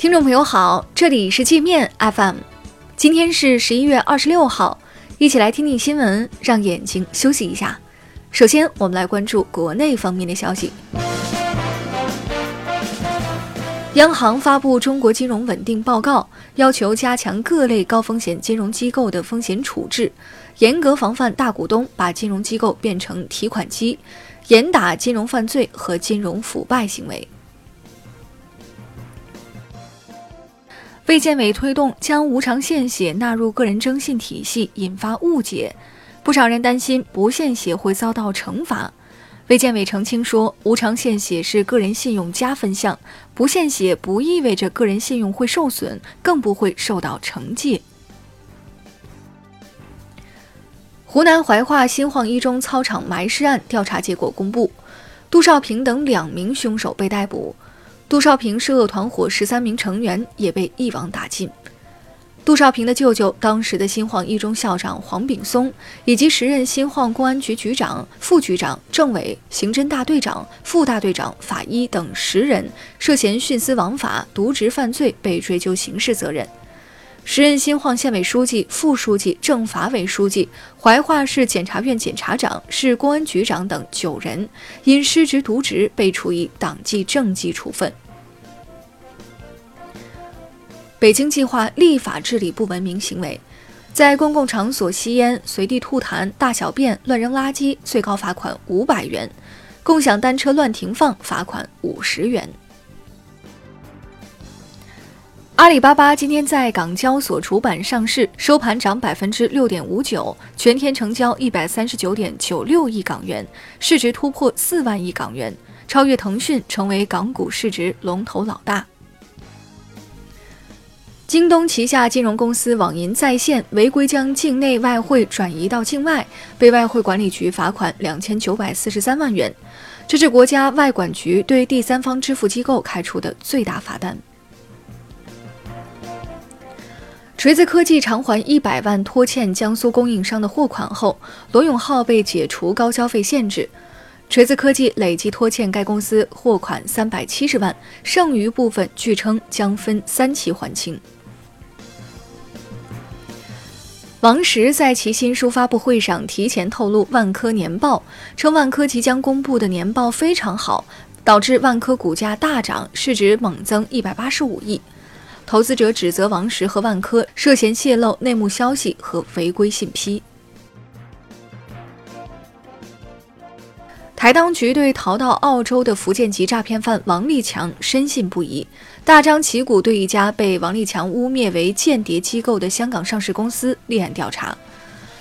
听众朋友好，这里是界面 FM，今天是十一月二十六号，一起来听听新闻，让眼睛休息一下。首先，我们来关注国内方面的消息。央行发布《中国金融稳定报告》，要求加强各类高风险金融机构的风险处置，严格防范大股东把金融机构变成提款机，严打金融犯罪和金融腐败行为。卫健委推动将无偿献血纳入个人征信体系，引发误解，不少人担心不献血会遭到惩罚。卫健委澄清说，无偿献血是个人信用加分项，不献血不意味着个人信用会受损，更不会受到惩戒。湖南怀化新晃一中操场埋尸案调查结果公布，杜少平等两名凶手被逮捕。杜少平涉恶团伙十三名成员也被一网打尽。杜少平的舅舅，当时的新晃一中校长黄炳松，以及时任新晃公安局局长、副局长、政委、刑侦大队长、副大队长、法医等十人，涉嫌徇私枉法、渎职犯罪，被追究刑事责任。时任新晃县委书记、副书记、政法委书记、怀化市检察院检察长、市公安局长等九人，因失职渎职被处以党纪政纪处分。北京计划立法治理不文明行为，在公共场所吸烟、随地吐痰、大小便、乱扔垃圾，最高罚款五百元；共享单车乱停放，罚款五十元。阿里巴巴今天在港交所主板上市，收盘涨百分之六点五九，全天成交一百三十九点九六亿港元，市值突破四万亿港元，超越腾讯，成为港股市值龙头老大。京东旗下金融公司网银在线违规将境内外汇转移到境外，被外汇管理局罚款两千九百四十三万元，这是国家外管局对第三方支付机构开出的最大罚单。锤子科技偿还一百万拖欠江苏供应商的货款后，罗永浩被解除高消费限制。锤子科技累计拖欠该公司货款三百七十万，剩余部分据称将分三期还清。王石在其新书发布会上提前透露万科年报，称万科即将公布的年报非常好，导致万科股价大涨，市值猛增一百八十五亿。投资者指责王石和万科涉嫌泄露内幕消息和违规信批。台当局对逃到澳洲的福建籍诈骗犯王立强深信不疑，大张旗鼓对一家被王立强污蔑为间谍机构的香港上市公司立案调查。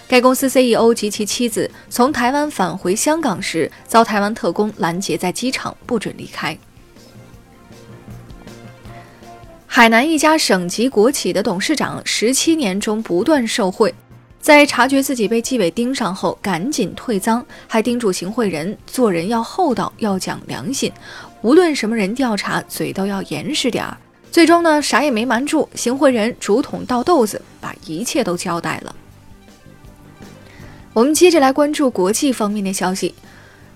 该公司 CEO 及其妻子从台湾返回香港时，遭台湾特工拦截在机场，不准离开。海南一家省级国企的董事长，十七年中不断受贿，在察觉自己被纪委盯上后，赶紧退赃，还叮嘱行贿人做人要厚道，要讲良心，无论什么人调查，嘴都要严实点儿。最终呢，啥也没瞒住，行贿人竹筒倒豆子，把一切都交代了。我们接着来关注国际方面的消息。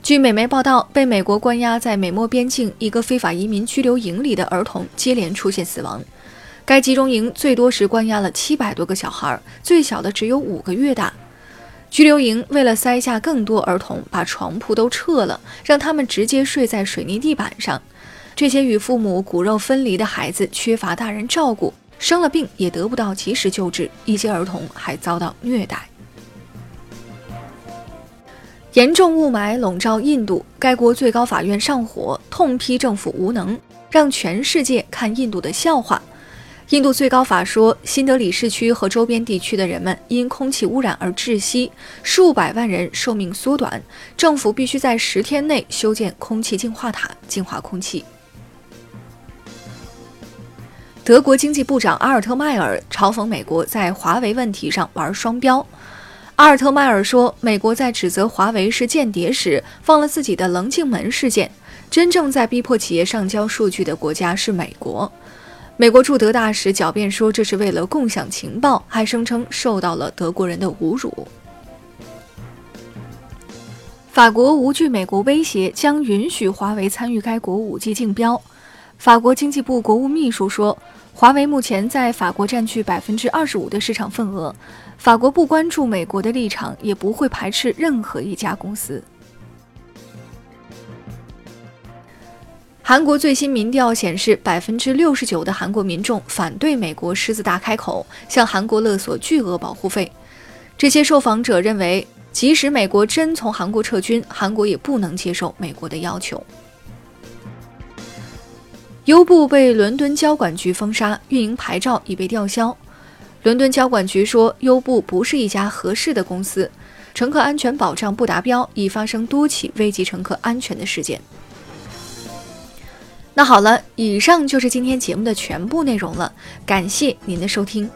据美媒报道，被美国关押在美墨边境一个非法移民拘留营里的儿童接连出现死亡。该集中营最多时关押了七百多个小孩，最小的只有五个月大。拘留营为了塞下更多儿童，把床铺都撤了，让他们直接睡在水泥地板上。这些与父母骨肉分离的孩子缺乏大人照顾，生了病也得不到及时救治，一些儿童还遭到虐待。严重雾霾笼罩印度，该国最高法院上火，痛批政府无能，让全世界看印度的笑话。印度最高法说，新德里市区和周边地区的人们因空气污染而窒息，数百万人寿命缩短，政府必须在十天内修建空气净化塔，净化空气。德国经济部长阿尔特迈尔嘲讽美国在华为问题上玩双标。阿尔特迈尔说：“美国在指责华为是间谍时，放了自己的棱镜门事件。真正在逼迫企业上交数据的国家是美国。”美国驻德大使狡辩说这是为了共享情报，还声称受到了德国人的侮辱。法国无惧美国威胁，将允许华为参与该国 5G 竞标。法国经济部国务秘书说，华为目前在法国占据百分之二十五的市场份额。法国不关注美国的立场，也不会排斥任何一家公司。韩国最新民调显示，百分之六十九的韩国民众反对美国狮子大开口向韩国勒索巨额保护费。这些受访者认为，即使美国真从韩国撤军，韩国也不能接受美国的要求。优步被伦敦交管局封杀，运营牌照已被吊销。伦敦交管局说，优步不是一家合适的公司，乘客安全保障不达标，已发生多起危及乘客安全的事件。那好了，以上就是今天节目的全部内容了，感谢您的收听。